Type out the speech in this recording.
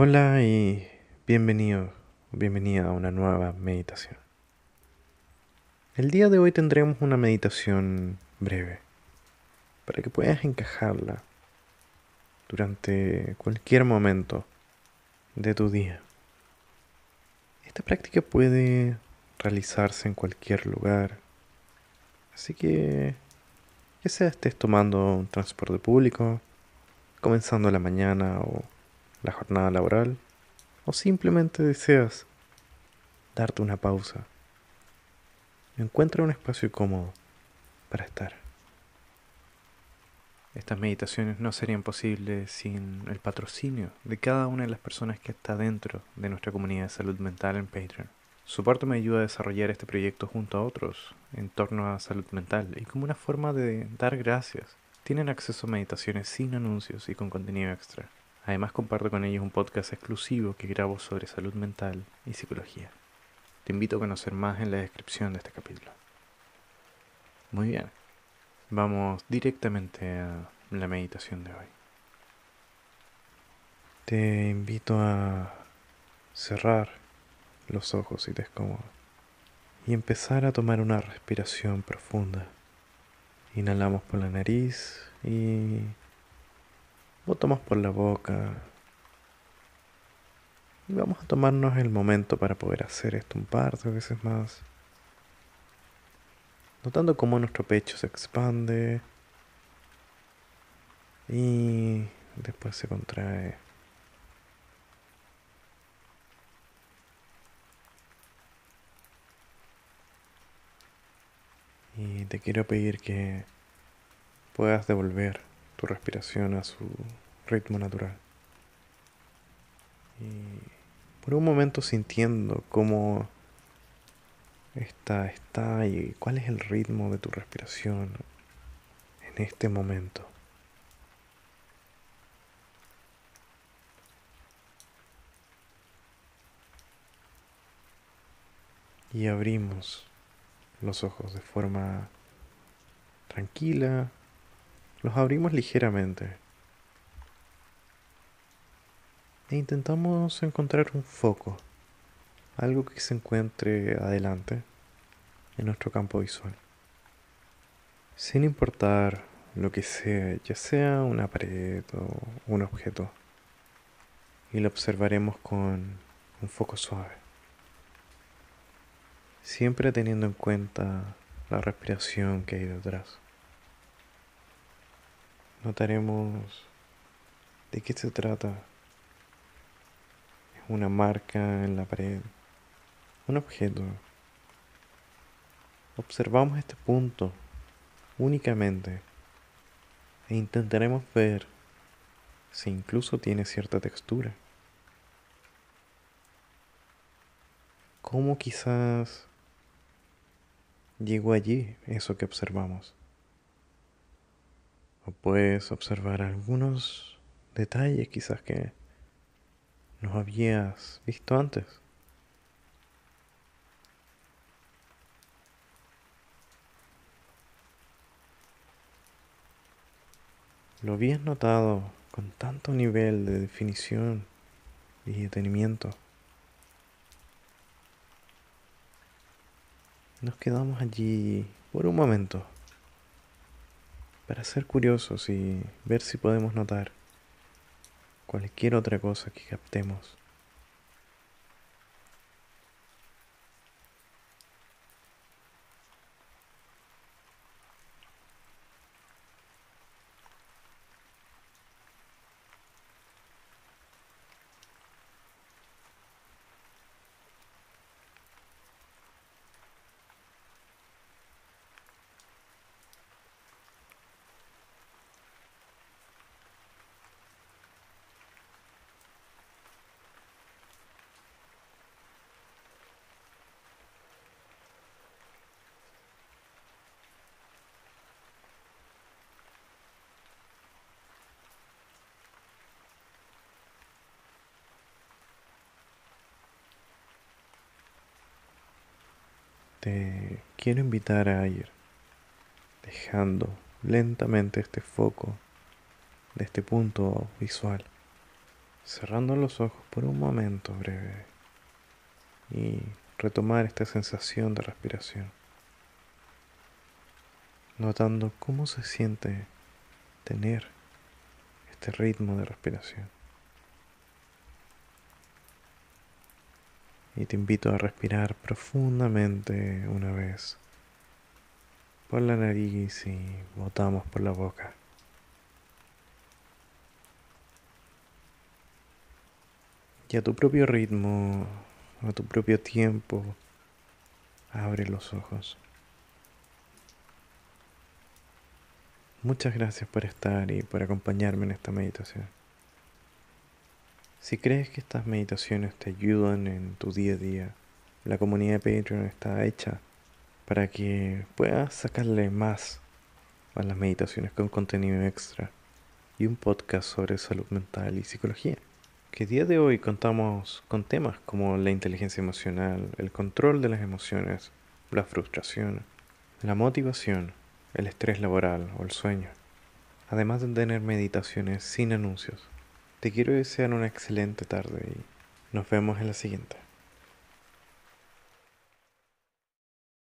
Hola y bienvenido, bienvenida a una nueva meditación. El día de hoy tendremos una meditación breve para que puedas encajarla durante cualquier momento de tu día. Esta práctica puede realizarse en cualquier lugar, así que ya sea estés tomando un transporte público, comenzando la mañana o la jornada laboral, o simplemente deseas darte una pausa, encuentra un espacio cómodo para estar. Estas meditaciones no serían posibles sin el patrocinio de cada una de las personas que está dentro de nuestra comunidad de salud mental en Patreon. Su aporte me ayuda a desarrollar este proyecto junto a otros en torno a salud mental y como una forma de dar gracias. Tienen acceso a meditaciones sin anuncios y con contenido extra. Además comparto con ellos un podcast exclusivo que grabo sobre salud mental y psicología. Te invito a conocer más en la descripción de este capítulo. Muy bien, vamos directamente a la meditación de hoy. Te invito a cerrar los ojos si te es cómodo y empezar a tomar una respiración profunda. Inhalamos por la nariz y botamos por la boca. Y vamos a tomarnos el momento para poder hacer esto un par de veces más. Notando cómo nuestro pecho se expande y después se contrae. Y te quiero pedir que puedas devolver tu respiración a su ritmo natural. Y por un momento sintiendo cómo está, está y cuál es el ritmo de tu respiración en este momento. Y abrimos los ojos de forma tranquila, los abrimos ligeramente. E intentamos encontrar un foco, algo que se encuentre adelante en nuestro campo visual. Sin importar lo que sea, ya sea una pared o un objeto. Y lo observaremos con un foco suave. Siempre teniendo en cuenta la respiración que hay detrás. Notaremos de qué se trata. Es una marca en la pared, un objeto. Observamos este punto únicamente e intentaremos ver si incluso tiene cierta textura. ¿Cómo quizás llegó allí eso que observamos. Puedes observar algunos detalles quizás que no habías visto antes. Lo habías notado con tanto nivel de definición y detenimiento. Nos quedamos allí por un momento para ser curiosos y ver si podemos notar cualquier otra cosa que captemos. Quiero invitar a ir dejando lentamente este foco de este punto visual, cerrando los ojos por un momento breve y retomar esta sensación de respiración, notando cómo se siente tener este ritmo de respiración. Y te invito a respirar profundamente una vez por la nariz y botamos por la boca. Y a tu propio ritmo, a tu propio tiempo, abre los ojos. Muchas gracias por estar y por acompañarme en esta meditación. Si crees que estas meditaciones te ayudan en tu día a día, la comunidad de Patreon está hecha para que puedas sacarle más a las meditaciones con contenido extra y un podcast sobre salud mental y psicología que día de hoy contamos con temas como la inteligencia emocional, el control de las emociones, la frustración, la motivación, el estrés laboral o el sueño, además de tener meditaciones sin anuncios. Te quiero desear una excelente tarde y nos vemos en la siguiente.